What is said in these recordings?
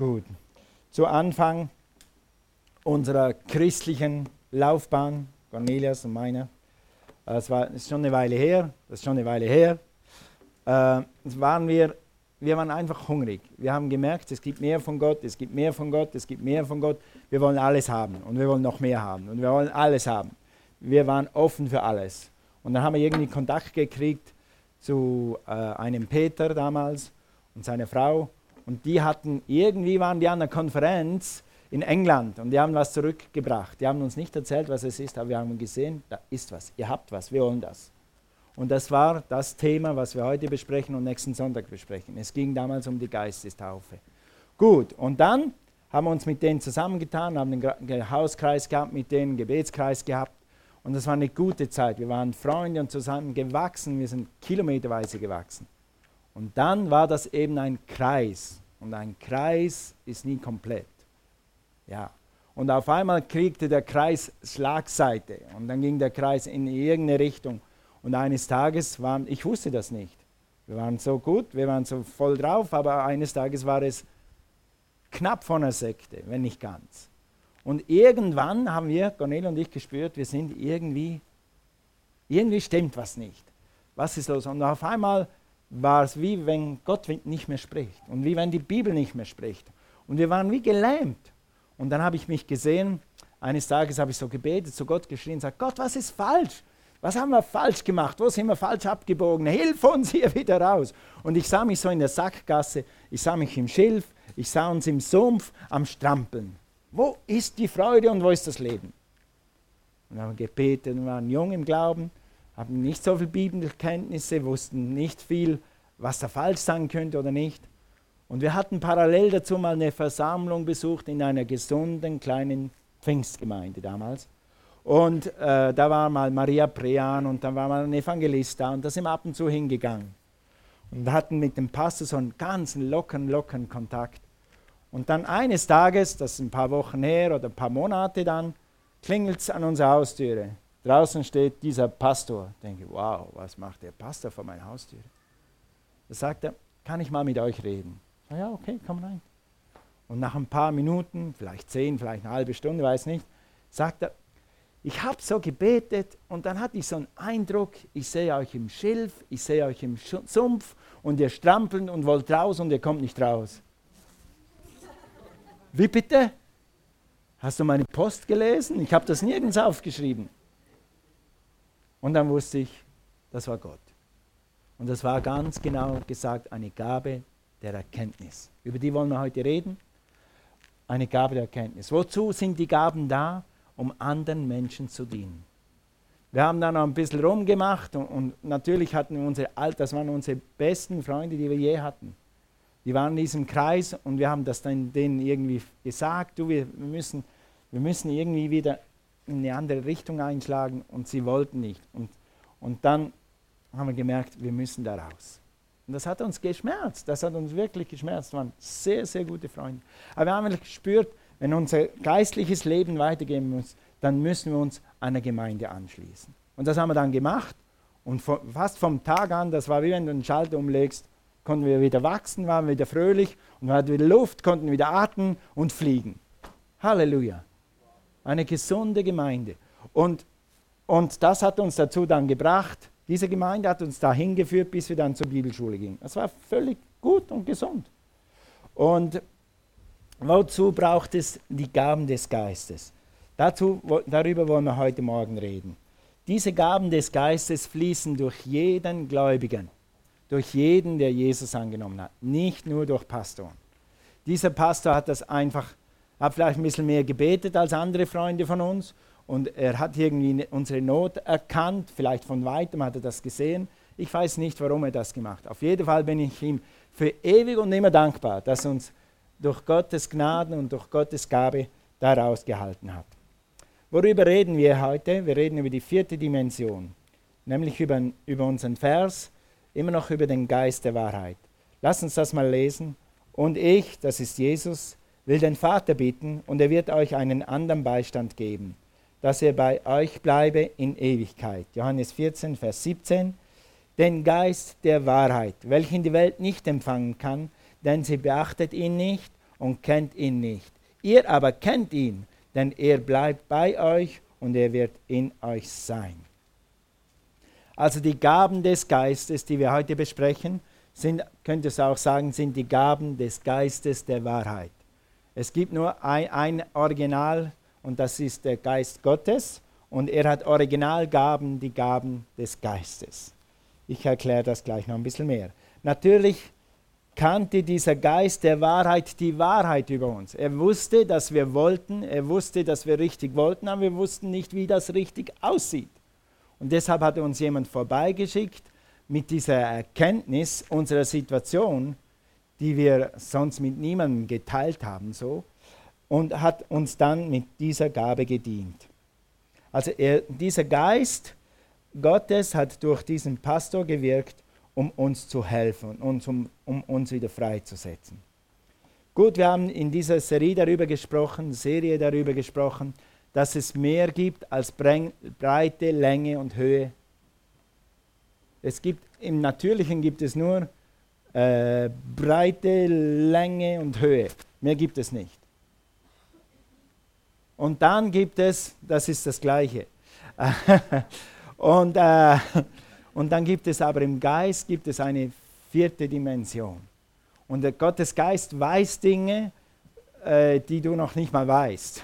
Gut. Zu Anfang unserer christlichen Laufbahn, Cornelius und meiner, das war ist schon eine Weile her, das ist schon eine Weile her, äh, waren wir, wir waren einfach hungrig. Wir haben gemerkt, es gibt mehr von Gott, es gibt mehr von Gott, es gibt mehr von Gott. Wir wollen alles haben und wir wollen noch mehr haben und wir wollen alles haben. Wir waren offen für alles. Und dann haben wir irgendwie Kontakt gekriegt zu äh, einem Peter damals und seiner Frau. Und die hatten, irgendwie waren die an einer Konferenz in England und die haben was zurückgebracht. Die haben uns nicht erzählt, was es ist, aber wir haben gesehen, da ist was, ihr habt was, wir wollen das. Und das war das Thema, was wir heute besprechen und nächsten Sonntag besprechen. Es ging damals um die Geistestaufe. Gut, und dann haben wir uns mit denen zusammengetan, haben einen Hauskreis gehabt, mit denen einen Gebetskreis gehabt. Und das war eine gute Zeit. Wir waren Freunde und zusammen gewachsen. Wir sind kilometerweise gewachsen. Und dann war das eben ein Kreis. Und ein Kreis ist nie komplett. Ja. Und auf einmal kriegte der Kreis Schlagseite. Und dann ging der Kreis in irgendeine Richtung. Und eines Tages waren, ich wusste das nicht. Wir waren so gut, wir waren so voll drauf, aber eines Tages war es knapp von einer Sekte, wenn nicht ganz. Und irgendwann haben wir, Cornel und ich, gespürt, wir sind irgendwie, irgendwie stimmt was nicht. Was ist los? Und auf einmal war es wie wenn Gott nicht mehr spricht und wie wenn die Bibel nicht mehr spricht. Und wir waren wie gelähmt. Und dann habe ich mich gesehen, eines Tages habe ich so gebetet, zu Gott geschrien, gesagt, Gott, was ist falsch? Was haben wir falsch gemacht? Wo sind wir falsch abgebogen? Hilf uns hier wieder raus. Und ich sah mich so in der Sackgasse, ich sah mich im Schilf, ich sah uns im Sumpf am Strampeln. Wo ist die Freude und wo ist das Leben? Und wir haben gebetet und waren jung im Glauben, hatten nicht so viel Bibelkenntnisse, wussten nicht viel, was da falsch sein könnte oder nicht. Und wir hatten parallel dazu mal eine Versammlung besucht in einer gesunden kleinen Pfingstgemeinde damals. Und äh, da war mal Maria Prean und dann war mal ein Evangelist da und da sind wir ab und zu hingegangen. Und hatten mit dem Pastor so einen ganz lockeren, lockeren Kontakt. Und dann eines Tages, das ist ein paar Wochen her oder ein paar Monate dann, klingelt es an unserer Haustüre. Draußen steht dieser Pastor. Ich denke, wow, was macht der Pastor vor meiner Haustüre? Da sagt er, kann ich mal mit euch reden? Na ja, okay, komm rein. Und nach ein paar Minuten, vielleicht zehn, vielleicht eine halbe Stunde, weiß nicht, sagt er, ich habe so gebetet und dann hatte ich so einen Eindruck, ich sehe euch im Schilf, ich sehe euch im Sumpf und ihr strampeln und wollt raus und ihr kommt nicht raus. Wie bitte? Hast du meine Post gelesen? Ich habe das nirgends aufgeschrieben. Und dann wusste ich, das war Gott. Und das war ganz genau gesagt eine Gabe der Erkenntnis. Über die wollen wir heute reden. Eine Gabe der Erkenntnis. Wozu sind die Gaben da? um anderen Menschen zu dienen. Wir haben dann noch ein bisschen rumgemacht und, und natürlich hatten wir unsere, das waren unsere besten Freunde, die wir je hatten. Die waren in diesem Kreis und wir haben das dann denen irgendwie gesagt, du, wir, müssen, wir müssen irgendwie wieder in eine andere Richtung einschlagen und sie wollten nicht. Und, und dann haben wir gemerkt, wir müssen da raus. Und das hat uns geschmerzt, das hat uns wirklich geschmerzt, das waren sehr, sehr gute Freunde. Aber wir haben gespürt, wenn unser geistliches Leben weitergehen muss, dann müssen wir uns einer Gemeinde anschließen. Und das haben wir dann gemacht. Und fast vom Tag an, das war wie wenn du einen Schalter umlegst, konnten wir wieder wachsen, waren wieder fröhlich und wir hatten wieder Luft, konnten wieder atmen und fliegen. Halleluja. Eine gesunde Gemeinde. Und, und das hat uns dazu dann gebracht, diese Gemeinde hat uns dahin geführt, bis wir dann zur Bibelschule gingen. Das war völlig gut und gesund. Und Wozu braucht es die Gaben des Geistes? Dazu, darüber wollen wir heute Morgen reden. Diese Gaben des Geistes fließen durch jeden Gläubigen, durch jeden, der Jesus angenommen hat, nicht nur durch Pastoren. Dieser Pastor hat das einfach, hat vielleicht ein bisschen mehr gebetet als andere Freunde von uns und er hat irgendwie unsere Not erkannt, vielleicht von weitem hat er das gesehen. Ich weiß nicht, warum er das gemacht hat. Auf jeden Fall bin ich ihm für ewig und immer dankbar, dass er uns durch Gottes Gnaden und durch Gottes Gabe daraus gehalten hat. Worüber reden wir heute? Wir reden über die vierte Dimension, nämlich über, über unseren Vers, immer noch über den Geist der Wahrheit. Lass uns das mal lesen. Und ich, das ist Jesus, will den Vater bitten, und er wird euch einen anderen Beistand geben, dass er bei euch bleibe in Ewigkeit. Johannes 14, Vers 17. Den Geist der Wahrheit, welchen die Welt nicht empfangen kann, denn sie beachtet ihn nicht und kennt ihn nicht. Ihr aber kennt ihn, denn er bleibt bei euch und er wird in euch sein. Also die Gaben des Geistes, die wir heute besprechen, sind, könnte es auch sagen, sind die Gaben des Geistes der Wahrheit. Es gibt nur ein, ein Original und das ist der Geist Gottes und er hat Originalgaben, die Gaben des Geistes. Ich erkläre das gleich noch ein bisschen mehr. Natürlich kannte dieser Geist der Wahrheit die Wahrheit über uns. Er wusste, dass wir wollten, er wusste, dass wir richtig wollten, aber wir wussten nicht, wie das richtig aussieht. Und deshalb hat uns jemand vorbeigeschickt mit dieser Erkenntnis unserer Situation, die wir sonst mit niemandem geteilt haben, so, und hat uns dann mit dieser Gabe gedient. Also er, dieser Geist Gottes hat durch diesen Pastor gewirkt um uns zu helfen und um, um uns wieder freizusetzen. Gut, wir haben in dieser Serie darüber gesprochen, Serie darüber gesprochen, dass es mehr gibt als Breite, Länge und Höhe. Es gibt im Natürlichen gibt es nur äh, Breite, Länge und Höhe. Mehr gibt es nicht. Und dann gibt es, das ist das Gleiche. und äh, und dann gibt es aber im Geist gibt es eine vierte Dimension. Und der Gottes Geist weiß Dinge, äh, die du noch nicht mal weißt.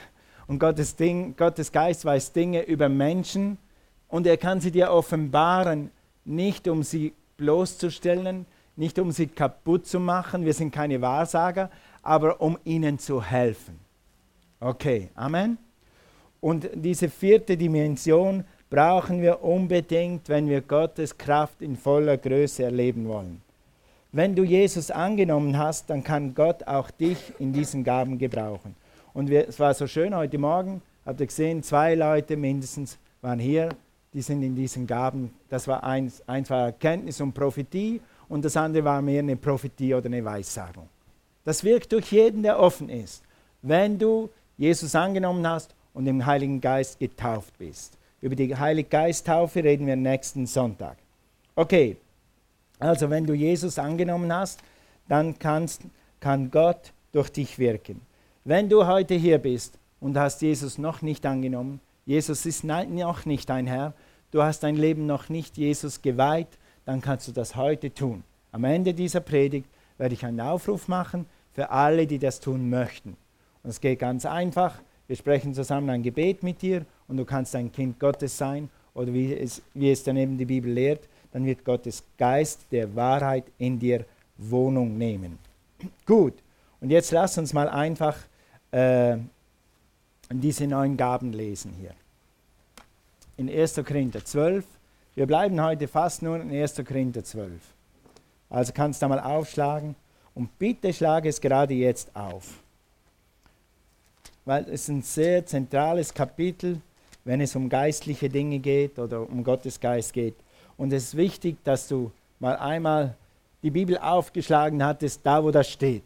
Und Gottes, Ding, Gottes Geist weiß Dinge über Menschen und er kann sie dir offenbaren, nicht um sie bloßzustellen, nicht um sie kaputt zu machen, wir sind keine Wahrsager, aber um ihnen zu helfen. Okay, Amen. Und diese vierte Dimension brauchen wir unbedingt, wenn wir Gottes Kraft in voller Größe erleben wollen. Wenn du Jesus angenommen hast, dann kann Gott auch dich in diesen Gaben gebrauchen. Und wir, es war so schön heute Morgen, habt ihr gesehen, zwei Leute mindestens waren hier, die sind in diesen Gaben. Das war eins, eins war Erkenntnis und Prophetie und das andere war mehr eine Prophetie oder eine Weissagung. Das wirkt durch jeden, der offen ist. Wenn du Jesus angenommen hast und im Heiligen Geist getauft bist. Über die Heilige Geisttaufe reden wir nächsten Sonntag. Okay, also wenn du Jesus angenommen hast, dann kannst, kann Gott durch dich wirken. Wenn du heute hier bist und hast Jesus noch nicht angenommen, Jesus ist noch nicht dein Herr, du hast dein Leben noch nicht Jesus geweiht, dann kannst du das heute tun. Am Ende dieser Predigt werde ich einen Aufruf machen für alle, die das tun möchten. Und es geht ganz einfach. Wir sprechen zusammen ein Gebet mit dir und du kannst ein Kind Gottes sein oder wie es, wie es dann eben die Bibel lehrt, dann wird Gottes Geist der Wahrheit in dir Wohnung nehmen. Gut, und jetzt lass uns mal einfach äh, diese neuen Gaben lesen hier. In 1. Korinther 12. Wir bleiben heute fast nur in 1. Korinther 12. Also kannst du mal aufschlagen und bitte schlage es gerade jetzt auf. Weil es ein sehr zentrales Kapitel wenn es um geistliche Dinge geht oder um Gottes Geist geht. Und es ist wichtig, dass du mal einmal die Bibel aufgeschlagen hattest, da wo das steht.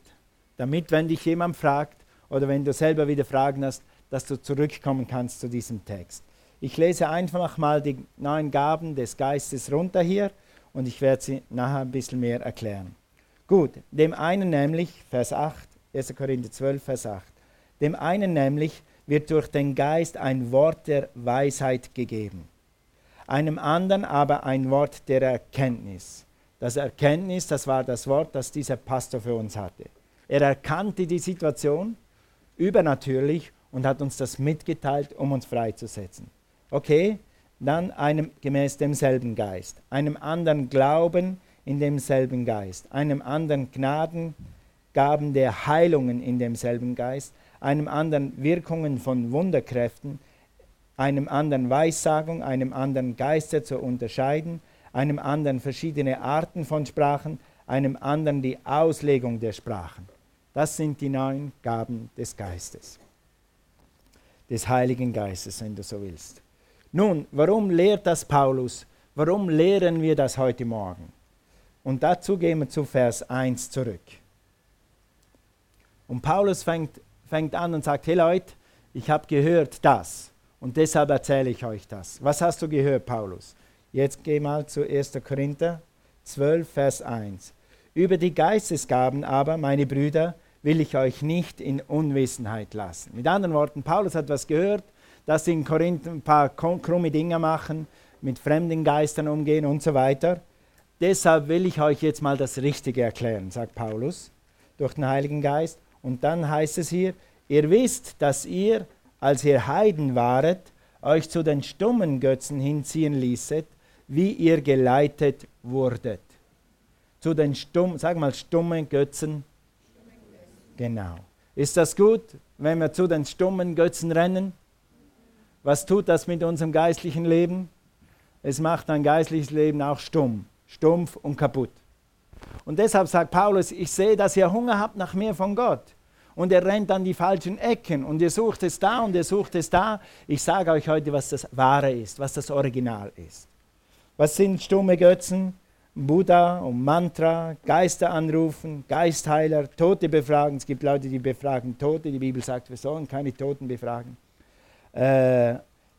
Damit, wenn dich jemand fragt oder wenn du selber wieder Fragen hast, dass du zurückkommen kannst zu diesem Text. Ich lese einfach mal die neuen Gaben des Geistes runter hier und ich werde sie nachher ein bisschen mehr erklären. Gut, dem einen nämlich, Vers 8, 1. Korinther 12, Vers 8, dem einen nämlich wird durch den Geist ein Wort der Weisheit gegeben, einem anderen aber ein Wort der Erkenntnis. Das Erkenntnis, das war das Wort, das dieser Pastor für uns hatte. Er erkannte die Situation übernatürlich und hat uns das mitgeteilt, um uns freizusetzen. Okay, dann einem gemäß demselben Geist, einem anderen Glauben in demselben Geist, einem anderen Gnadengaben der Heilungen in demselben Geist, einem anderen Wirkungen von Wunderkräften, einem anderen Weissagung, einem anderen Geister zu unterscheiden, einem anderen verschiedene Arten von Sprachen, einem anderen die Auslegung der Sprachen. Das sind die neun Gaben des Geistes, des Heiligen Geistes, wenn du so willst. Nun, warum lehrt das Paulus? Warum lehren wir das heute Morgen? Und dazu gehen wir zu Vers 1 zurück. Und Paulus fängt fängt an und sagt, hey Leute, ich habe gehört das und deshalb erzähle ich euch das. Was hast du gehört, Paulus? Jetzt geh mal zu 1. Korinther 12, Vers 1. Über die Geistesgaben aber, meine Brüder, will ich euch nicht in Unwissenheit lassen. Mit anderen Worten, Paulus hat was gehört, dass sie in Korinth ein paar krumme Dinge machen, mit fremden Geistern umgehen und so weiter. Deshalb will ich euch jetzt mal das Richtige erklären, sagt Paulus durch den Heiligen Geist. Und dann heißt es hier, ihr wisst, dass ihr, als ihr Heiden waret, euch zu den stummen Götzen hinziehen ließet, wie ihr geleitet wurdet. Zu den stummen, sag mal, stummen Götzen. Genau. Ist das gut, wenn wir zu den stummen Götzen rennen? Was tut das mit unserem geistlichen Leben? Es macht ein geistliches Leben auch stumm, stumpf und kaputt. Und deshalb sagt Paulus, ich sehe, dass ihr Hunger habt nach mehr von Gott. Und er rennt an die falschen Ecken und ihr sucht es da und ihr sucht es da. Ich sage euch heute, was das Wahre ist, was das Original ist. Was sind stumme Götzen? Buddha und Mantra, Geister anrufen, Geistheiler, Tote befragen. Es gibt Leute, die befragen Tote. Die Bibel sagt, wir sollen keine Toten befragen. Äh,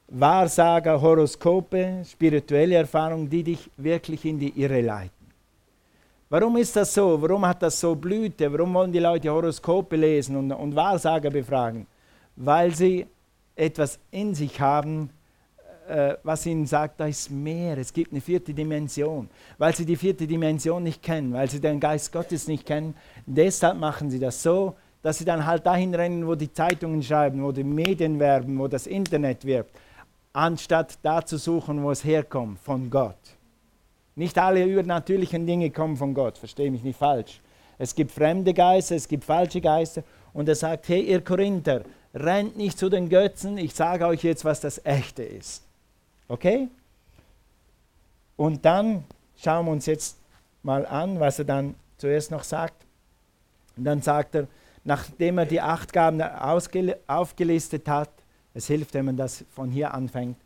Wahrsager, Horoskope, spirituelle Erfahrungen, die dich wirklich in die Irre leiten. Warum ist das so? Warum hat das so Blüte? Warum wollen die Leute Horoskope lesen und, und Wahrsager befragen? Weil sie etwas in sich haben, äh, was ihnen sagt, da ist mehr, es gibt eine vierte Dimension. Weil sie die vierte Dimension nicht kennen, weil sie den Geist Gottes nicht kennen, deshalb machen sie das so, dass sie dann halt dahin rennen, wo die Zeitungen schreiben, wo die Medien werben, wo das Internet wirbt, anstatt da zu suchen, wo es herkommt, von Gott. Nicht alle übernatürlichen Dinge kommen von Gott, verstehe mich nicht falsch. Es gibt fremde Geister, es gibt falsche Geister. Und er sagt, hey ihr Korinther, rennt nicht zu den Götzen, ich sage euch jetzt, was das Echte ist. Okay? Und dann schauen wir uns jetzt mal an, was er dann zuerst noch sagt. Und dann sagt er, nachdem er die acht Gaben aufgelistet hat, es hilft, wenn man das von hier anfängt,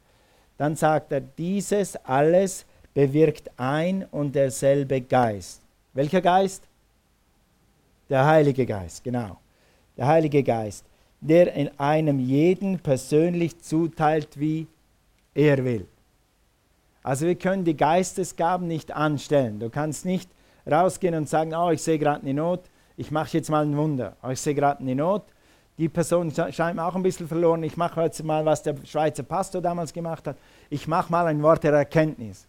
dann sagt er, dieses alles bewirkt ein und derselbe Geist. Welcher Geist? Der Heilige Geist, genau. Der Heilige Geist, der in einem jeden persönlich zuteilt, wie er will. Also wir können die Geistesgaben nicht anstellen. Du kannst nicht rausgehen und sagen, oh, ich sehe gerade eine Not, ich mache jetzt mal ein Wunder. Ich sehe gerade eine Not. Die Person scheint mir auch ein bisschen verloren. Ich mache jetzt mal, was der Schweizer Pastor damals gemacht hat. Ich mache mal ein Wort der Erkenntnis.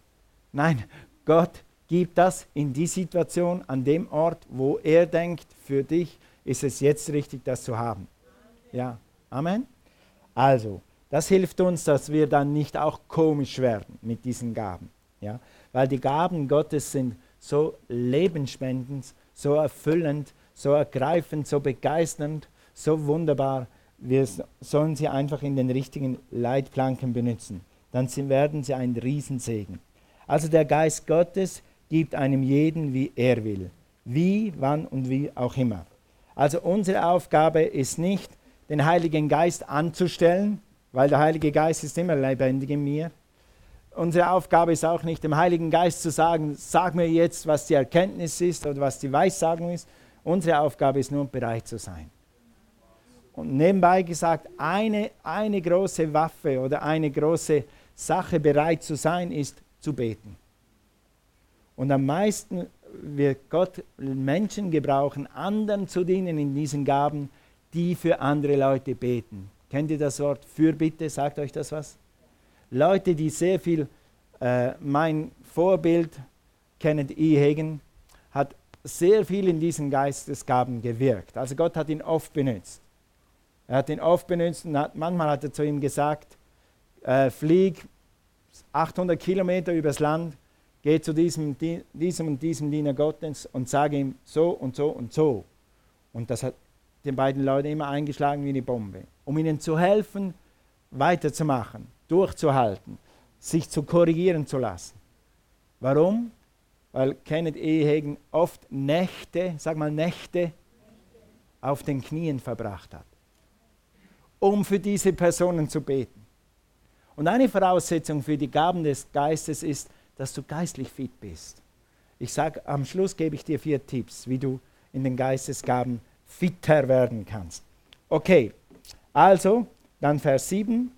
Nein, Gott gibt das in die Situation, an dem Ort, wo er denkt, für dich ist es jetzt richtig, das zu haben. Ja, Amen. Also, das hilft uns, dass wir dann nicht auch komisch werden mit diesen Gaben. Ja? Weil die Gaben Gottes sind so lebensspendend, so erfüllend, so ergreifend, so begeisternd, so wunderbar. Wir sollen sie einfach in den richtigen Leitplanken benutzen. Dann werden sie ein Riesensegen. Also der Geist Gottes gibt einem jeden, wie er will. Wie, wann und wie auch immer. Also unsere Aufgabe ist nicht, den Heiligen Geist anzustellen, weil der Heilige Geist ist immer lebendig in mir. Unsere Aufgabe ist auch nicht, dem Heiligen Geist zu sagen, sag mir jetzt, was die Erkenntnis ist oder was die Weissagung ist. Unsere Aufgabe ist nur, bereit zu sein. Und nebenbei gesagt, eine, eine große Waffe oder eine große Sache bereit zu sein, ist zu beten. Und am meisten wird Gott Menschen gebrauchen, anderen zu dienen in diesen Gaben, die für andere Leute beten. Kennt ihr das Wort Fürbitte? Sagt euch das was? Leute, die sehr viel, äh, mein Vorbild, Kenneth E. Hagen, hat sehr viel in diesen Geistesgaben gewirkt. Also Gott hat ihn oft benutzt. Er hat ihn oft benutzt und hat, manchmal hat er zu ihm gesagt, äh, flieg 800 Kilometer übers Land, geh zu diesem, diesem und diesem Diener Gottes und sage ihm so und so und so. Und das hat den beiden Leuten immer eingeschlagen wie eine Bombe um ihnen zu helfen, weiterzumachen, durchzuhalten, sich zu korrigieren zu lassen. Warum? Weil Kenneth Ehegen oft Nächte, sag mal Nächte, auf den Knien verbracht hat, um für diese Personen zu beten. Und eine Voraussetzung für die Gaben des Geistes ist, dass du geistlich fit bist. Ich sage, am Schluss gebe ich dir vier Tipps, wie du in den Geistesgaben fitter werden kannst. Okay, also, dann Vers 7.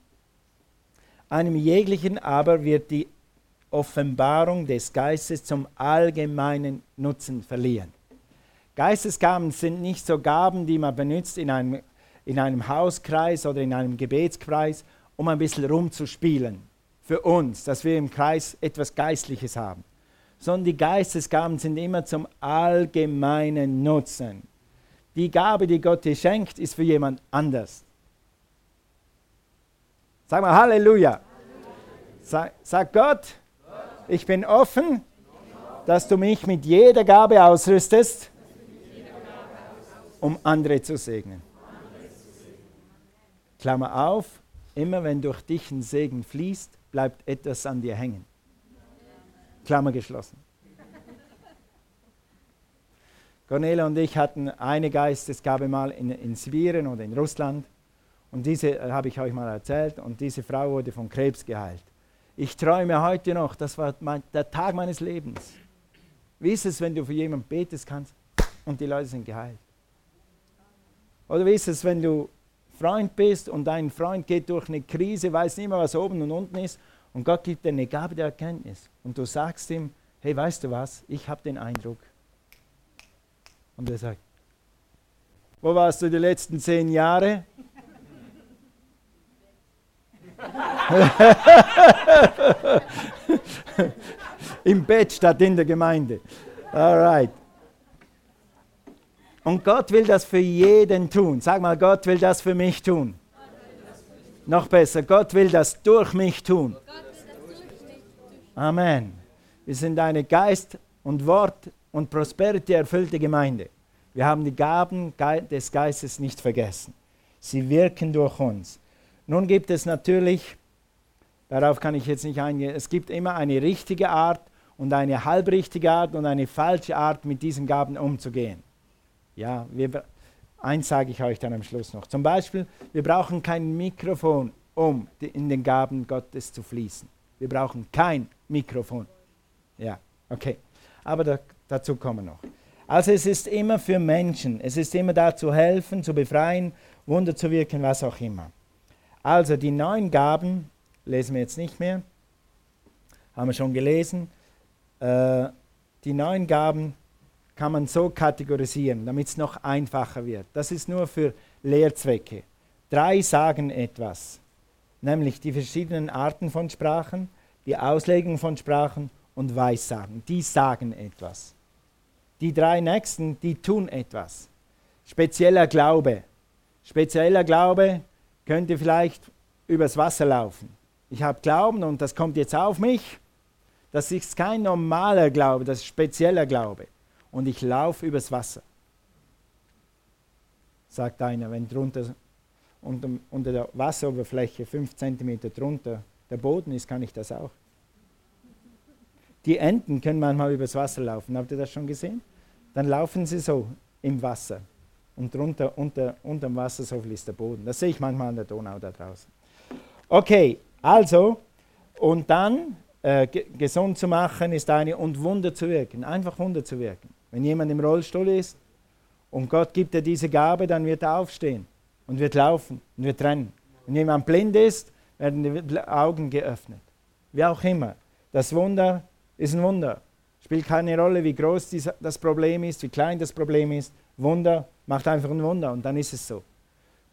Einem jeglichen aber wird die Offenbarung des Geistes zum allgemeinen Nutzen verliehen. Geistesgaben sind nicht so Gaben, die man benutzt in einem, in einem Hauskreis oder in einem Gebetskreis, um ein bisschen rumzuspielen. Für uns, dass wir im Kreis etwas Geistliches haben. Sondern die Geistesgaben sind immer zum allgemeinen Nutzen. Die Gabe, die Gott dir schenkt, ist für jemand anders. Sag mal Halleluja. Sag, sag Gott, ich bin offen, dass du mich mit jeder Gabe ausrüstest, um andere zu segnen. Klammer auf, immer wenn durch dich ein Segen fließt, bleibt etwas an dir hängen. Klammer geschlossen. Cornelia und ich hatten eine Geistesgabe mal in, in Sibirien oder in Russland. Und diese äh, habe ich euch mal erzählt. Und diese Frau wurde von Krebs geheilt. Ich träume heute noch, das war mein, der Tag meines Lebens. Wie ist es, wenn du für jemanden betest kannst und die Leute sind geheilt? Oder wie ist es, wenn du Freund bist und dein Freund geht durch eine Krise, weiß nicht mehr, was oben und unten ist und Gott gibt dir eine Gabe der Erkenntnis und du sagst ihm, hey, weißt du was, ich habe den Eindruck. Und er sagt, wo warst du die letzten zehn Jahre? Im Bett statt in der Gemeinde. Alright. Und Gott will das für jeden tun. Sag mal, Gott will das für mich tun. Noch besser, Gott will das durch mich tun. Amen. Wir sind eine Geist- und Wort- und Prosperity erfüllte Gemeinde. Wir haben die Gaben des Geistes nicht vergessen. Sie wirken durch uns. Nun gibt es natürlich, darauf kann ich jetzt nicht eingehen, es gibt immer eine richtige Art und eine halbrichtige Art und eine falsche Art, mit diesen Gaben umzugehen. Ja, wir, eins sage ich euch dann am Schluss noch. Zum Beispiel, wir brauchen kein Mikrofon, um in den Gaben Gottes zu fließen. Wir brauchen kein Mikrofon. Ja, okay. Aber da, dazu kommen wir noch. Also es ist immer für Menschen, es ist immer da zu helfen, zu befreien, Wunder zu wirken, was auch immer. Also die neun Gaben lesen wir jetzt nicht mehr, haben wir schon gelesen. Äh, die neun Gaben kann man so kategorisieren, damit es noch einfacher wird. Das ist nur für Lehrzwecke. Drei sagen etwas, nämlich die verschiedenen Arten von Sprachen, die Auslegung von Sprachen und Weissagen. Die sagen etwas. Die drei nächsten, die tun etwas. Spezieller Glaube. Spezieller Glaube könnte vielleicht übers Wasser laufen. Ich habe Glauben und das kommt jetzt auf mich. Das ist kein normaler Glaube, das ist spezieller Glaube. Und ich laufe übers Wasser. Sagt einer, wenn drunter unter, unter der Wasseroberfläche fünf Zentimeter drunter der Boden ist, kann ich das auch. Die Enten können manchmal übers Wasser laufen. Habt ihr das schon gesehen? Dann laufen sie so im Wasser und drunter, unter, dem Wasser, so viel ist der Boden. Das sehe ich manchmal an der Donau da draußen. Okay, also, und dann äh, gesund zu machen ist eine und Wunder zu wirken, einfach Wunder zu wirken. Wenn jemand im Rollstuhl ist und Gott gibt dir diese Gabe, dann wird er aufstehen und wird laufen und wird rennen. Wenn jemand blind ist, werden die Augen geöffnet. Wie auch immer. Das Wunder ist ein Wunder. Spielt keine Rolle, wie groß das Problem ist, wie klein das Problem ist. Wunder macht einfach ein Wunder und dann ist es so.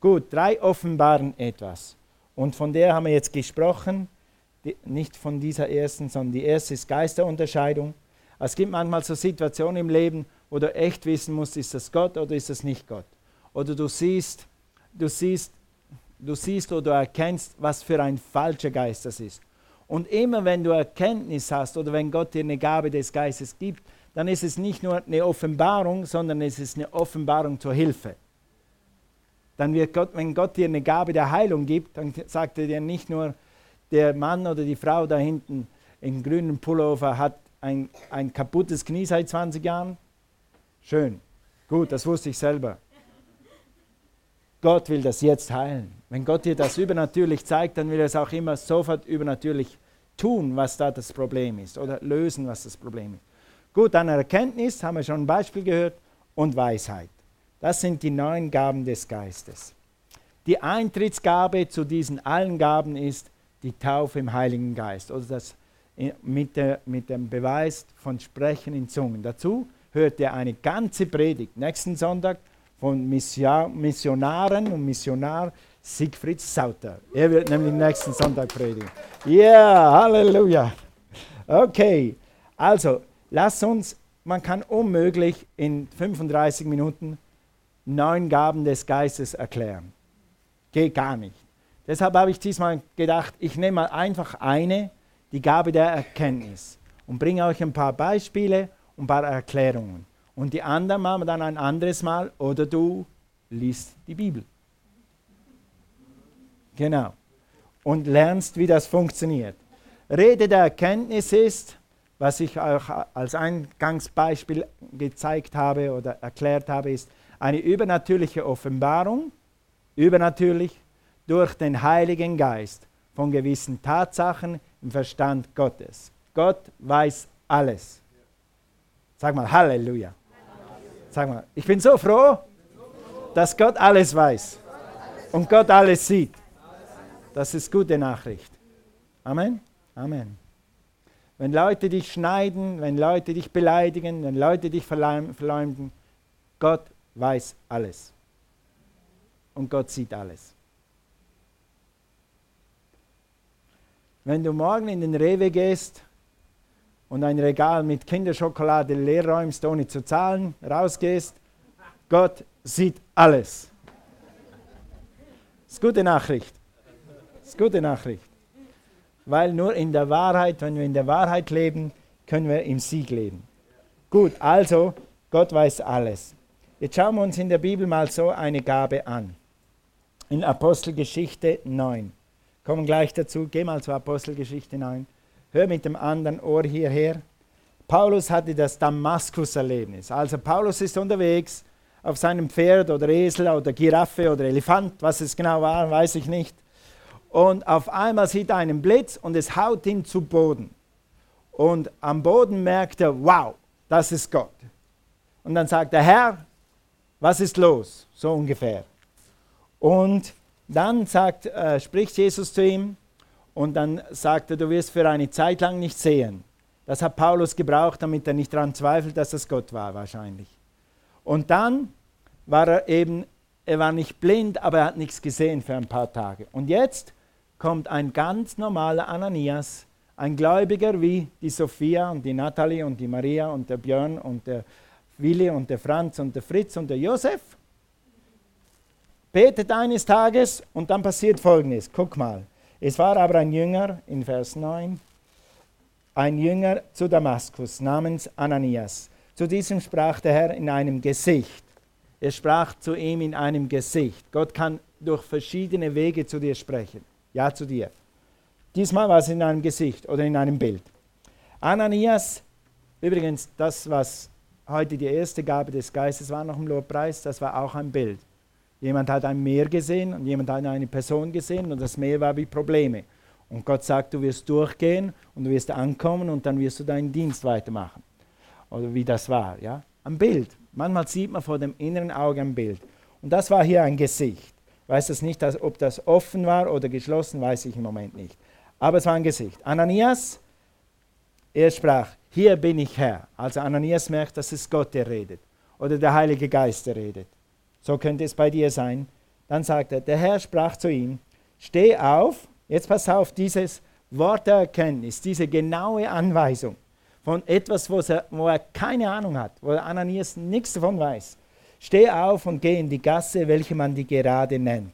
Gut, drei offenbaren etwas. Und von der haben wir jetzt gesprochen, die, nicht von dieser ersten, sondern die erste ist Geisterunterscheidung. Es gibt manchmal so Situationen im Leben, wo du echt wissen musst, ist das Gott oder ist das nicht Gott. Oder du siehst, du siehst, du siehst oder erkennst, was für ein falscher Geist das ist. Und immer wenn du Erkenntnis hast oder wenn Gott dir eine Gabe des Geistes gibt, dann ist es nicht nur eine Offenbarung, sondern es ist eine Offenbarung zur Hilfe. Dann wird Gott, wenn Gott dir eine Gabe der Heilung gibt, dann sagt er dir nicht nur, der Mann oder die Frau da hinten im grünen Pullover hat ein, ein kaputtes Knie seit 20 Jahren. Schön, gut, das wusste ich selber. Gott will das jetzt heilen. Wenn Gott dir das übernatürlich zeigt, dann will er es auch immer sofort übernatürlich tun, was da das Problem ist oder lösen, was das Problem ist. Gut, dann Erkenntnis, haben wir schon ein Beispiel gehört, und Weisheit. Das sind die neun Gaben des Geistes. Die Eintrittsgabe zu diesen allen Gaben ist die Taufe im Heiligen Geist oder das mit, der, mit dem Beweis von Sprechen in Zungen. Dazu hört ihr eine ganze Predigt. Nächsten Sonntag von Missionaren und Missionar Siegfried Sauter. Er wird nämlich nächsten Sonntag predigen. Ja, yeah, Halleluja. Okay, also lass uns, man kann unmöglich in 35 Minuten neun Gaben des Geistes erklären. Geht gar nicht. Deshalb habe ich diesmal gedacht, ich nehme mal einfach eine, die Gabe der Erkenntnis, und bringe euch ein paar Beispiele und ein paar Erklärungen. Und die anderen machen wir dann ein anderes Mal oder du liest die Bibel. Genau. Und lernst, wie das funktioniert. Rede der Erkenntnis ist, was ich euch als Eingangsbeispiel gezeigt habe oder erklärt habe, ist eine übernatürliche Offenbarung, übernatürlich durch den Heiligen Geist von gewissen Tatsachen im Verstand Gottes. Gott weiß alles. Sag mal Halleluja. Sag mal, ich bin so froh, dass Gott alles weiß und Gott alles sieht. Das ist gute Nachricht. Amen. Amen. Wenn Leute dich schneiden, wenn Leute dich beleidigen, wenn Leute dich verleumden, Gott weiß alles. Und Gott sieht alles. Wenn du morgen in den Rewe gehst und ein Regal mit Kinderschokolade leer räumst, ohne zu zahlen, rausgehst, Gott sieht alles. Das ist gute Nachricht. Das ist gute Nachricht. Weil nur in der Wahrheit, wenn wir in der Wahrheit leben, können wir im Sieg leben. Gut, also Gott weiß alles. Jetzt schauen wir uns in der Bibel mal so eine Gabe an. In Apostelgeschichte 9. Kommen gleich dazu. Geh mal zur Apostelgeschichte 9. Hör mit dem anderen Ohr hierher. Paulus hatte das Damaskus-Erlebnis. Also Paulus ist unterwegs auf seinem Pferd oder Esel oder Giraffe oder Elefant, was es genau war, weiß ich nicht. Und auf einmal sieht er einen Blitz und es haut ihn zu Boden. Und am Boden merkt er, wow, das ist Gott. Und dann sagt er, Herr, was ist los? So ungefähr. Und dann sagt, äh, spricht Jesus zu ihm und dann sagt er, du wirst für eine Zeit lang nicht sehen. Das hat Paulus gebraucht, damit er nicht daran zweifelt, dass das Gott war wahrscheinlich. Und dann war er eben, er war nicht blind, aber er hat nichts gesehen für ein paar Tage. Und jetzt kommt ein ganz normaler Ananias, ein Gläubiger wie die Sophia und die Natalie und die Maria und der Björn und der Willi und der Franz und der Fritz und der Josef. Betet eines Tages und dann passiert Folgendes. Guck mal. Es war aber ein Jünger, in Vers 9, ein Jünger zu Damaskus namens Ananias. Zu diesem sprach der Herr in einem Gesicht. Er sprach zu ihm in einem Gesicht. Gott kann durch verschiedene Wege zu dir sprechen. Ja, zu dir. Diesmal war es in einem Gesicht oder in einem Bild. Ananias, übrigens, das, was heute die erste Gabe des Geistes war nach dem Lobpreis, das war auch ein Bild. Jemand hat ein Meer gesehen und jemand hat eine Person gesehen und das Meer war wie Probleme. Und Gott sagt, du wirst durchgehen und du wirst ankommen und dann wirst du deinen Dienst weitermachen. Oder wie das war, ja? Ein Bild. Manchmal sieht man vor dem inneren Auge ein Bild. Und das war hier ein Gesicht. Weiß das nicht, ob das offen war oder geschlossen, weiß ich im Moment nicht. Aber es war ein Gesicht. Ananias, er sprach, hier bin ich Herr. Also Ananias merkt, dass es Gott, der redet. Oder der Heilige Geist, der redet. So könnte es bei dir sein. Dann sagt er, der Herr sprach zu ihm, steh auf, jetzt pass auf, dieses Wort der Erkenntnis, diese genaue Anweisung von etwas, er, wo er keine Ahnung hat, wo Ananias nichts davon weiß. Steh auf und geh in die Gasse, welche man die gerade nennt,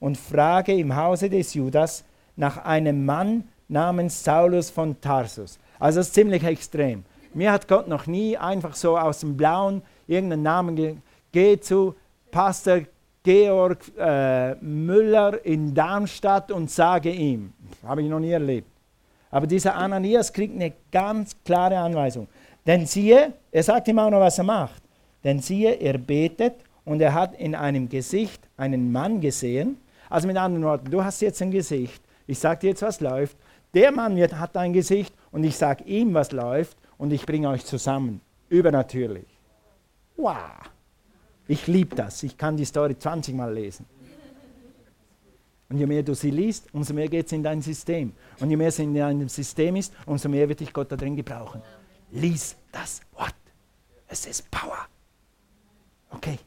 und frage im Hause des Judas nach einem Mann namens Saulus von Tarsus. Also das ist ziemlich extrem. Mir hat Gott noch nie einfach so aus dem Blauen irgendeinen Namen gegeben. Geh zu Pastor Georg äh, Müller in Darmstadt und sage ihm, habe ich noch nie erlebt. Aber dieser Ananias kriegt eine ganz klare Anweisung. Denn siehe, er sagt ihm auch noch, was er macht. Denn siehe, er betet und er hat in einem Gesicht einen Mann gesehen. Also mit anderen Worten, du hast jetzt ein Gesicht. Ich sage dir jetzt, was läuft. Der Mann hat ein Gesicht und ich sage ihm, was läuft und ich bringe euch zusammen. Übernatürlich. Wow. Ich liebe das. Ich kann die Story 20 Mal lesen. Und je mehr du sie liest, umso mehr geht es in dein System. Und je mehr es in deinem System ist, umso mehr wird dich Gott da drin gebrauchen. Lies das Wort. Es ist Power. Okay,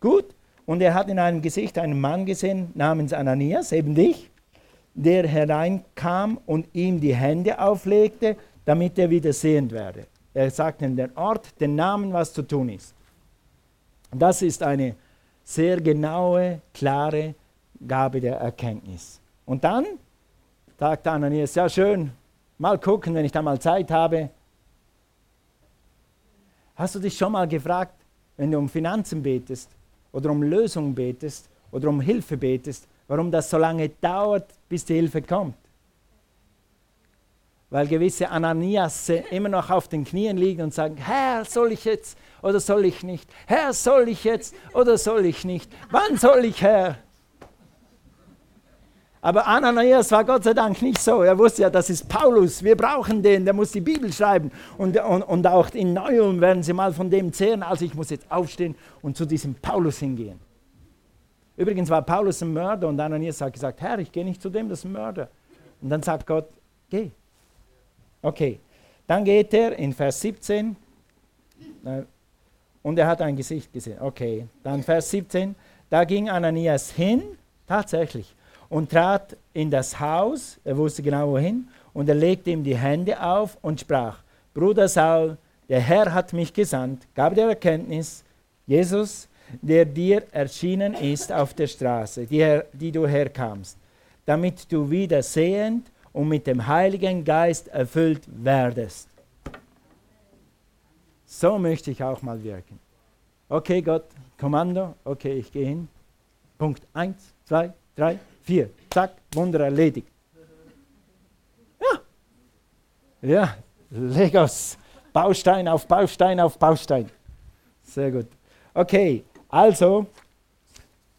gut. Und er hat in einem Gesicht einen Mann gesehen namens Ananias, eben dich, der hereinkam und ihm die Hände auflegte, damit er wieder sehend werde. Er sagt ihm den Ort, den Namen, was zu tun ist. Das ist eine sehr genaue, klare Gabe der Erkenntnis. Und dann sagt Ananias, ja schön, mal gucken, wenn ich da mal Zeit habe. Hast du dich schon mal gefragt, wenn du um Finanzen betest oder um Lösungen betest oder um Hilfe betest, warum das so lange dauert, bis die Hilfe kommt? Weil gewisse Ananias immer noch auf den Knien liegen und sagen, Herr, soll ich jetzt oder soll ich nicht? Herr, soll ich jetzt oder soll ich nicht? Wann soll ich, Herr? Aber Ananias war Gott sei Dank nicht so. Er wusste ja, das ist Paulus. Wir brauchen den, der muss die Bibel schreiben. Und, und, und auch in Neum werden sie mal von dem zehren. Also ich muss jetzt aufstehen und zu diesem Paulus hingehen. Übrigens war Paulus ein Mörder und Ananias hat gesagt, Herr, ich gehe nicht zu dem, das ist ein Mörder. Und dann sagt Gott, geh. Okay, dann geht er in Vers 17 und er hat ein Gesicht gesehen. Okay, dann Vers 17, da ging Ananias hin, tatsächlich, und trat in das Haus, er wusste genau wohin, und er legte ihm die Hände auf und sprach, Bruder Saul, der Herr hat mich gesandt, gab dir Erkenntnis, Jesus, der dir erschienen ist auf der Straße, die, die du herkamst, damit du wieder sehend und mit dem Heiligen Geist erfüllt werdest. So möchte ich auch mal wirken. Okay, Gott, Kommando, okay, ich gehe hin. Punkt 1, 2, 3, vier. Zack, Wunder erledigt. Ja. Ja, Legos. Baustein auf Baustein auf Baustein. Sehr gut. Okay, also,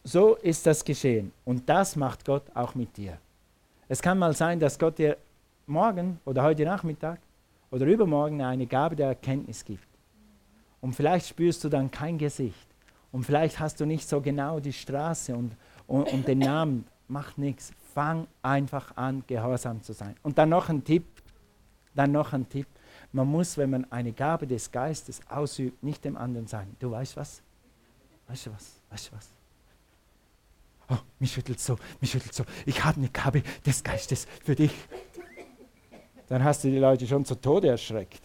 so ist das geschehen. Und das macht Gott auch mit dir. Es kann mal sein, dass Gott dir morgen oder heute Nachmittag oder übermorgen eine Gabe der Erkenntnis gibt. Und vielleicht spürst du dann kein Gesicht. Und vielleicht hast du nicht so genau die Straße und, und, und den Namen macht nichts. Fang einfach an, gehorsam zu sein. Und dann noch ein Tipp, dann noch ein Tipp. Man muss, wenn man eine Gabe des Geistes ausübt, nicht dem anderen sagen, du weißt was? Weißt du was? Weißt du was? Oh, mich schüttelt so, mich schüttelt so. Ich habe eine Gabe des Geistes für dich. Dann hast du die Leute schon zu Tode erschreckt.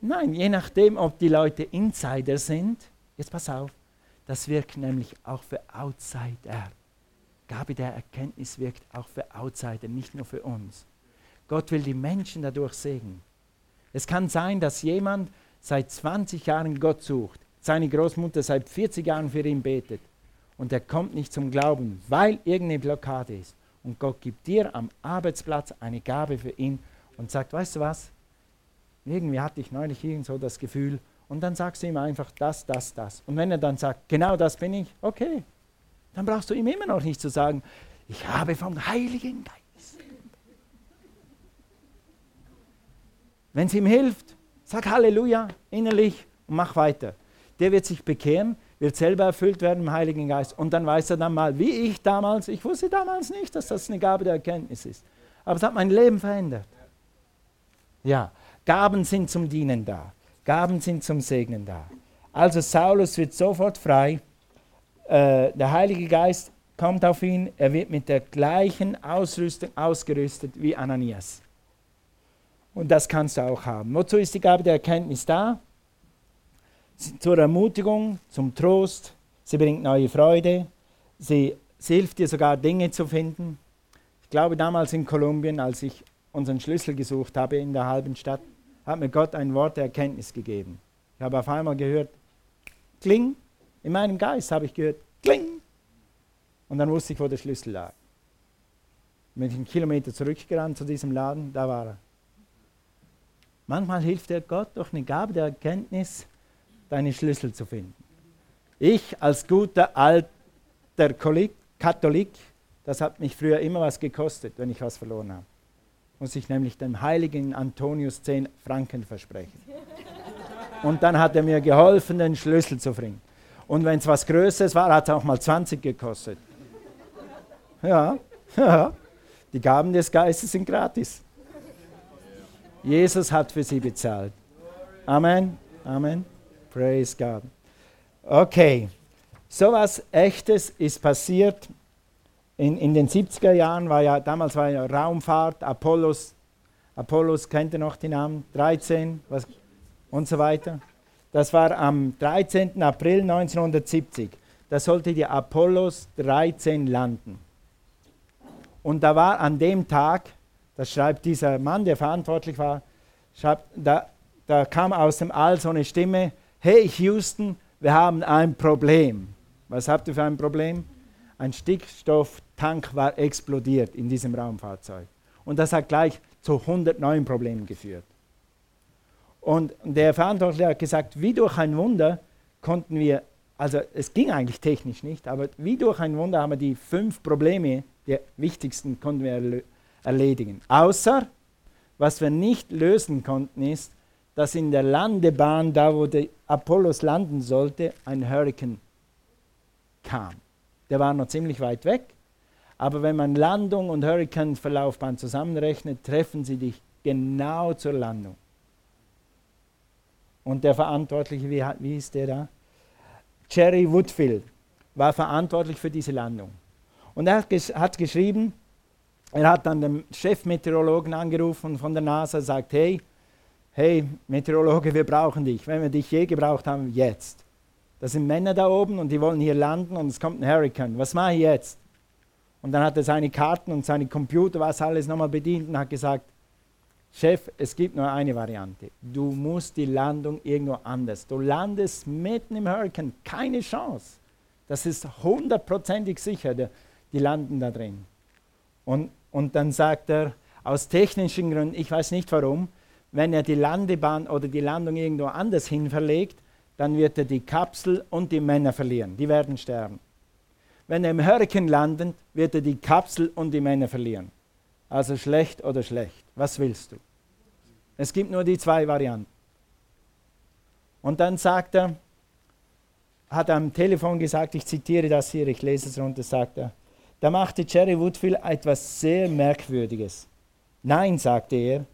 Nein, je nachdem, ob die Leute Insider sind, jetzt pass auf, das wirkt nämlich auch für Outsider. Gabe der Erkenntnis wirkt auch für Outsider, nicht nur für uns. Gott will die Menschen dadurch segnen. Es kann sein, dass jemand seit 20 Jahren Gott sucht, seine Großmutter seit 40 Jahren für ihn betet und er kommt nicht zum Glauben, weil irgendeine Blockade ist. Und Gott gibt dir am Arbeitsplatz eine Gabe für ihn und sagt, weißt du was, irgendwie hatte ich neulich irgend das Gefühl, und dann sagst du ihm einfach das, das, das. Und wenn er dann sagt, genau das bin ich, okay, dann brauchst du ihm immer noch nicht zu sagen, ich habe vom Heiligen Geist. Wenn es ihm hilft, sag Halleluja innerlich und mach weiter. Der wird sich bekehren, wird selber erfüllt werden im Heiligen Geist. Und dann weiß er dann mal, wie ich damals, ich wusste damals nicht, dass das eine Gabe der Erkenntnis ist. Aber es hat mein Leben verändert. Ja, Gaben sind zum Dienen da. Gaben sind zum Segnen da. Also Saulus wird sofort frei. Äh, der Heilige Geist kommt auf ihn. Er wird mit der gleichen Ausrüstung ausgerüstet wie Ananias. Und das kannst du auch haben. Wozu ist die Gabe der Erkenntnis da? Zur Ermutigung, zum Trost. Sie bringt neue Freude. Sie, sie hilft dir sogar Dinge zu finden. Ich glaube damals in Kolumbien, als ich unseren Schlüssel gesucht habe in der halben Stadt, hat mir Gott ein Wort der Erkenntnis gegeben. Ich habe auf einmal gehört, kling, in meinem Geist habe ich gehört, kling. Und dann wusste ich, wo der Schlüssel lag. Bin ich einen Kilometer zurückgerannt zu diesem Laden, da war er. Manchmal hilft dir Gott durch eine Gabe der Erkenntnis, deine Schlüssel zu finden. Ich als guter alter Katholik, das hat mich früher immer was gekostet, wenn ich was verloren habe muss ich nämlich dem heiligen Antonius 10 Franken versprechen. Und dann hat er mir geholfen, den Schlüssel zu bringen. Und wenn es was Größeres war, hat es auch mal 20 gekostet. Ja, ja. Die Gaben des Geistes sind gratis. Jesus hat für sie bezahlt. Amen. Amen. Praise God. Okay. So was Echtes ist passiert. In, in den 70er Jahren war ja, damals war ja Raumfahrt, Apollos, Apollos kennt ihr noch die Namen? 13 was, und so weiter. Das war am 13. April 1970. Da sollte die Apollos 13 landen. Und da war an dem Tag, das schreibt dieser Mann, der verantwortlich war, schreibt, da, da kam aus dem All so eine Stimme, hey Houston, wir haben ein Problem. Was habt ihr für ein Problem? Ein Stickstofftank war explodiert in diesem Raumfahrzeug. Und das hat gleich zu 100 neuen Problemen geführt. Und der Verantwortliche hat gesagt, wie durch ein Wunder konnten wir, also es ging eigentlich technisch nicht, aber wie durch ein Wunder haben wir die fünf Probleme, die wichtigsten, konnten wir erledigen. Außer, was wir nicht lösen konnten, ist, dass in der Landebahn, da wo der Apollos landen sollte, ein Hurrikan kam. Der war noch ziemlich weit weg, aber wenn man Landung und Hurrikanverlaufbahn zusammenrechnet, treffen sie dich genau zur Landung. Und der Verantwortliche, wie, wie ist der da? Jerry Woodfield war verantwortlich für diese Landung. Und er hat, ges hat geschrieben, er hat dann den Chefmeteorologen angerufen von der NASA sagt, hey, hey Meteorologe, wir brauchen dich. Wenn wir dich je gebraucht haben, jetzt. Da sind Männer da oben und die wollen hier landen und es kommt ein Hurricane. Was mache ich jetzt? Und dann hat er seine Karten und seine Computer, was alles nochmal bedient und hat gesagt, Chef, es gibt nur eine Variante. Du musst die Landung irgendwo anders. Du landest mitten im Hurricane, keine Chance. Das ist hundertprozentig sicher, die landen da drin. Und, und dann sagt er, aus technischen Gründen, ich weiß nicht warum, wenn er die Landebahn oder die Landung irgendwo anders hin verlegt, dann wird er die Kapsel und die Männer verlieren. Die werden sterben. Wenn er im Hurricane landet, wird er die Kapsel und die Männer verlieren. Also schlecht oder schlecht. Was willst du? Es gibt nur die zwei Varianten. Und dann sagt er, hat er am Telefon gesagt, ich zitiere das hier, ich lese es runter, sagt er, da machte Jerry Woodfield etwas sehr Merkwürdiges. Nein, sagte er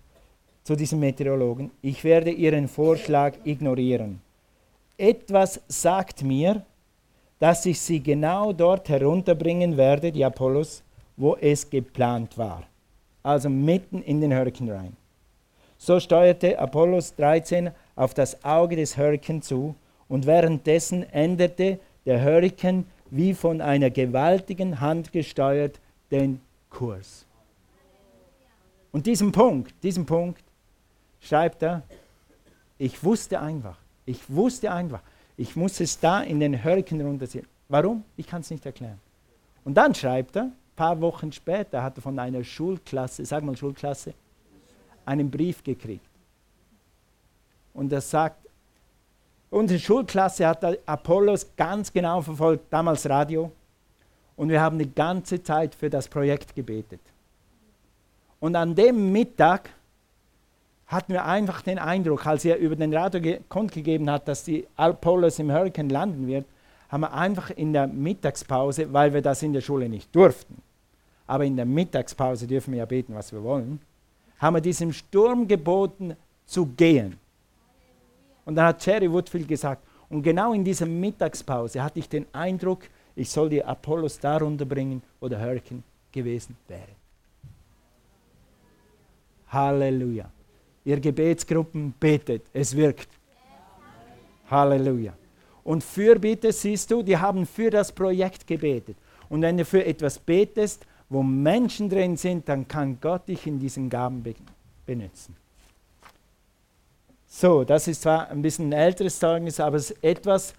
zu diesem Meteorologen, ich werde Ihren Vorschlag ignorieren. Etwas sagt mir, dass ich sie genau dort herunterbringen werde, die Apollos, wo es geplant war also mitten in den Hurrikan rein. So steuerte Apollos 13 auf das Auge des Hurrikan zu und währenddessen änderte der Hurrikan wie von einer gewaltigen Hand gesteuert den Kurs. Und diesen Punkt, diesen Punkt schreibt er, ich wusste einfach, ich wusste einfach, ich muss es da in den Hurrikan runterziehen. Warum? Ich kann es nicht erklären. Und dann schreibt er, paar Wochen später hat er von einer Schulklasse, sag mal Schulklasse, einen Brief gekriegt. Und er sagt, unsere Schulklasse hat Apollos ganz genau verfolgt, damals Radio. Und wir haben die ganze Zeit für das Projekt gebetet. Und an dem Mittag hatten wir einfach den Eindruck, als er über den Radio kundgegeben hat, dass die Apollos im Hurricane landen wird, haben wir einfach in der Mittagspause, weil wir das in der Schule nicht durften, aber in der Mittagspause dürfen wir ja beten, was wir wollen, haben wir diesem Sturm geboten zu gehen. Und dann hat Jerry Woodfield gesagt, und genau in dieser Mittagspause hatte ich den Eindruck, ich soll die Apollos darunter bringen, wo der Hurricane gewesen wäre. Halleluja. Ihr Gebetsgruppen betet, es wirkt. Halleluja. Und Fürbitte siehst du, die haben für das Projekt gebetet. Und wenn du für etwas betest, wo Menschen drin sind, dann kann Gott dich in diesen Gaben be benutzen. So, das ist zwar ein bisschen ein älteres Zeugnis, aber es ist etwas,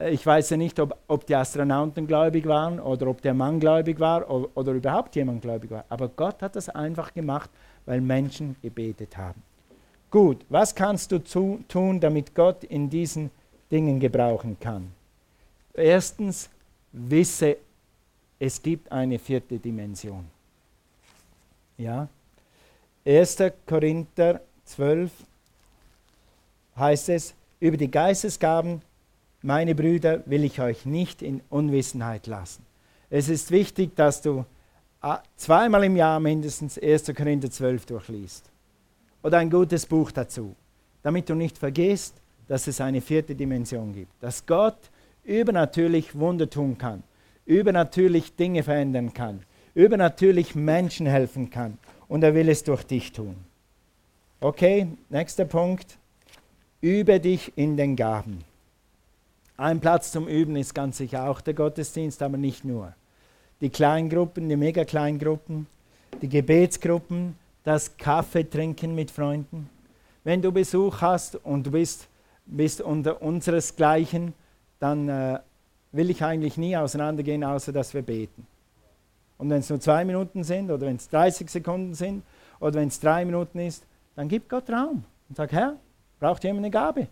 äh, ich weiß ja nicht, ob, ob, die Astronauten gläubig waren oder ob der Mann gläubig war oder, oder überhaupt jemand gläubig war. Aber Gott hat das einfach gemacht, weil Menschen gebetet haben. Gut, was kannst du zu, tun, damit Gott in diesen Dingen gebrauchen kann? Erstens, wisse es gibt eine vierte Dimension. Ja? 1. Korinther 12 heißt es, über die Geistesgaben, meine Brüder, will ich euch nicht in Unwissenheit lassen. Es ist wichtig, dass du ah, zweimal im Jahr mindestens 1. Korinther 12 durchliest. Oder ein gutes Buch dazu. damit du nicht vergisst, dass es eine vierte Dimension gibt. Dass Gott übernatürlich Wunder tun kann, übernatürlich Dinge verändern kann, übernatürlich Menschen helfen kann. Und er will es durch dich tun. Okay, nächster Punkt. Übe dich in den Gaben. Ein Platz zum Üben ist ganz sicher auch der Gottesdienst, aber nicht nur. Die Kleingruppen, die Mega-Kleingruppen, die Gebetsgruppen, das Kaffee trinken mit Freunden. Wenn du Besuch hast und du bist, bist unter unseresgleichen, dann äh, will ich eigentlich nie auseinandergehen, außer dass wir beten. Und wenn es nur zwei Minuten sind oder wenn es 30 Sekunden sind oder wenn es drei Minuten ist, dann gib Gott Raum und sag, Herr, braucht jemand eine Gabe?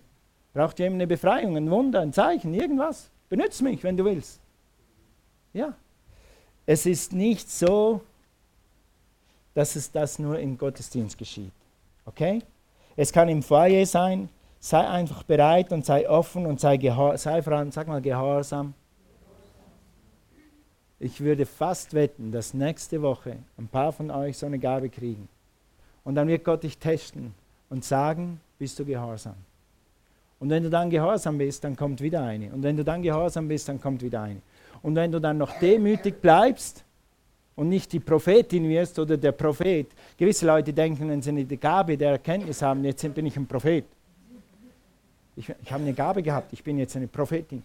Braucht jemand eine Befreiung, ein Wunder, ein Zeichen, irgendwas? Benütze mich, wenn du willst. Ja. Es ist nicht so, dass es das nur im Gottesdienst geschieht. Okay? Es kann im Foyer sein. Sei einfach bereit und sei offen und sei, sei allem, sag mal, gehorsam. Ich würde fast wetten, dass nächste Woche ein paar von euch so eine Gabe kriegen. Und dann wird Gott dich testen und sagen, bist du gehorsam. Und wenn du dann gehorsam bist, dann kommt wieder eine. Und wenn du dann gehorsam bist, dann kommt wieder eine. Und wenn du dann noch demütig bleibst und nicht die Prophetin wirst oder der Prophet, gewisse Leute denken, wenn sie eine Gabe der Erkenntnis haben, jetzt bin ich ein Prophet. Ich, ich habe eine Gabe gehabt, ich bin jetzt eine Prophetin.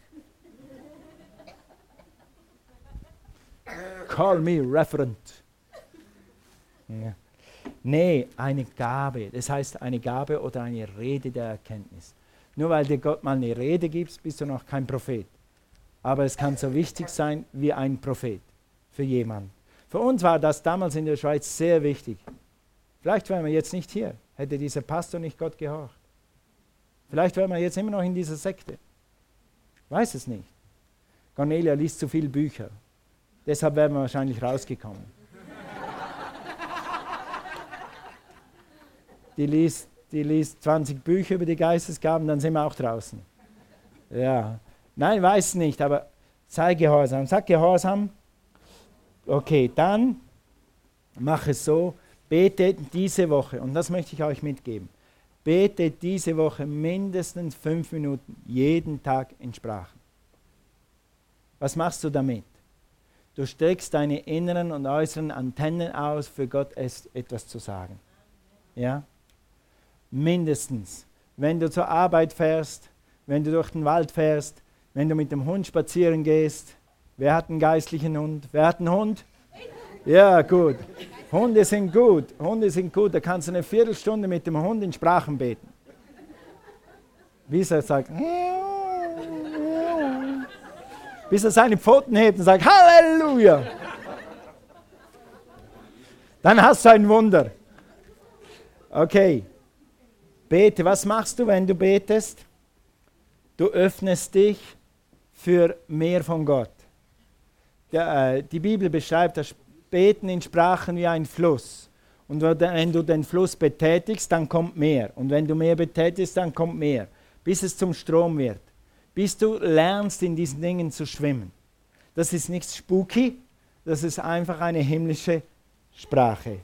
Call me Referent. Ja. Nee, eine Gabe. Das heißt eine Gabe oder eine Rede der Erkenntnis. Nur weil dir Gott mal eine Rede gibt, bist du noch kein Prophet. Aber es kann so wichtig sein wie ein Prophet für jemanden. Für uns war das damals in der Schweiz sehr wichtig. Vielleicht wären wir jetzt nicht hier, hätte dieser Pastor nicht Gott gehorcht. Vielleicht wären wir jetzt immer noch in dieser Sekte. Weiß es nicht. Cornelia liest zu viele Bücher. Deshalb wären wir wahrscheinlich rausgekommen. Die liest, die liest 20 Bücher über die Geistesgaben, dann sind wir auch draußen. Ja. Nein, weiß nicht, aber sei gehorsam. Sag gehorsam. Okay, dann mach es so. Bete diese Woche, und das möchte ich euch mitgeben. Bete diese Woche mindestens fünf Minuten jeden Tag in Sprachen. Was machst du damit? Du streckst deine inneren und äußeren Antennen aus, für Gott etwas zu sagen. Ja? Mindestens. Wenn du zur Arbeit fährst, wenn du durch den Wald fährst, wenn du mit dem Hund spazieren gehst. Wer hat einen geistlichen Hund? Wer hat einen Hund? Ja, gut. Hunde sind gut. Hunde sind gut. Da kannst du eine Viertelstunde mit dem Hund in Sprachen beten. Bis er sagt, bis er seine Pfoten hebt und sagt, Halleluja. Dann hast du ein Wunder. Okay. Bete. Was machst du, wenn du betest? Du öffnest dich für mehr von Gott. Äh, die Bibel beschreibt das beten in Sprachen wie ein Fluss. Und wenn du den Fluss betätigst, dann kommt mehr. Und wenn du mehr betätigst, dann kommt mehr. Bis es zum Strom wird. Bis du lernst, in diesen Dingen zu schwimmen. Das ist nichts spooky, das ist einfach eine himmlische Sprache.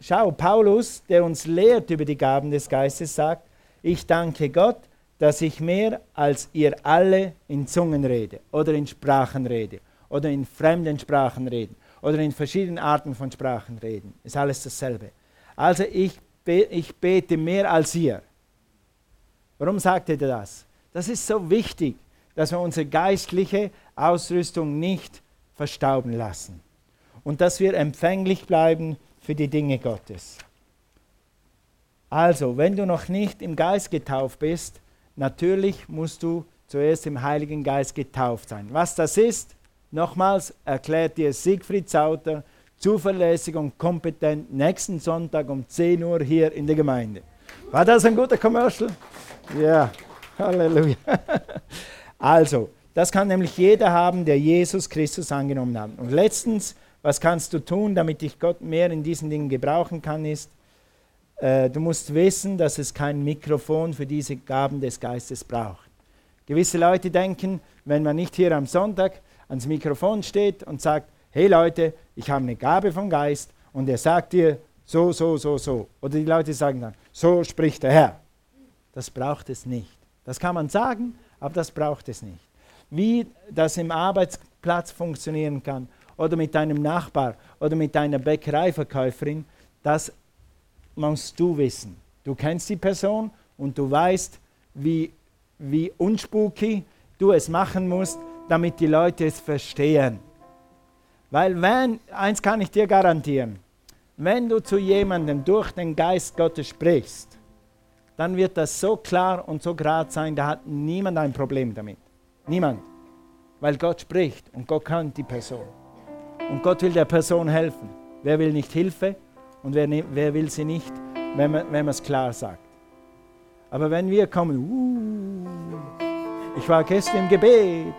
Schau, Paulus, der uns lehrt über die Gaben des Geistes, sagt, ich danke Gott, dass ich mehr als ihr alle in Zungen rede oder in Sprachen rede oder in fremden Sprachen rede oder in verschiedenen Arten von Sprachen reden. Ist alles dasselbe. Also ich, be ich bete mehr als ihr. Warum sagt er das? Das ist so wichtig, dass wir unsere geistliche Ausrüstung nicht verstauben lassen und dass wir empfänglich bleiben für die Dinge Gottes. Also, wenn du noch nicht im Geist getauft bist, natürlich musst du zuerst im Heiligen Geist getauft sein. Was das ist, Nochmals erklärt dir Siegfried Sauter zuverlässig und kompetent nächsten Sonntag um 10 Uhr hier in der Gemeinde. War das ein guter Commercial? Ja, Halleluja. Also, das kann nämlich jeder haben, der Jesus Christus angenommen hat. Und letztens, was kannst du tun, damit dich Gott mehr in diesen Dingen gebrauchen kann, ist, äh, du musst wissen, dass es kein Mikrofon für diese Gaben des Geistes braucht. Gewisse Leute denken, wenn man nicht hier am Sonntag ans Mikrofon steht und sagt, hey Leute, ich habe eine Gabe vom Geist und er sagt dir so, so, so, so. Oder die Leute sagen dann, so spricht der Herr. das braucht es nicht. Das kann man sagen, aber das braucht es nicht. Wie das im Arbeitsplatz funktionieren kann oder mit deinem Nachbar oder mit deiner Bäckereiverkäuferin, das musst du wissen. Du kennst die Person und du weißt, wie, wie unspooky du es machen musst, damit die Leute es verstehen. Weil wenn, eins kann ich dir garantieren, wenn du zu jemandem durch den Geist Gottes sprichst, dann wird das so klar und so gerade sein, da hat niemand ein Problem damit. Niemand. Weil Gott spricht und Gott kennt die Person. Und Gott will der Person helfen. Wer will nicht Hilfe und wer, wer will sie nicht, wenn man es klar sagt. Aber wenn wir kommen, uh, ich war gestern im Gebet,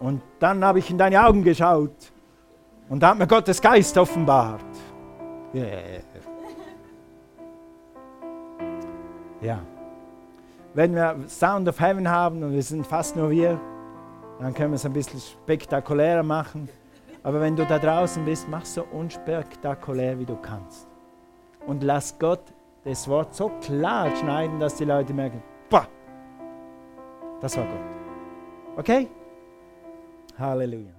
und dann habe ich in deine Augen geschaut und da hat mir Gottes Geist offenbart. Yeah. Ja. Wenn wir Sound of Heaven haben und wir sind fast nur wir, dann können wir es ein bisschen spektakulärer machen. Aber wenn du da draußen bist, mach so unspektakulär, wie du kannst. Und lass Gott das Wort so klar schneiden, dass die Leute merken, Bah, das war Gott. Okay? Halleluja.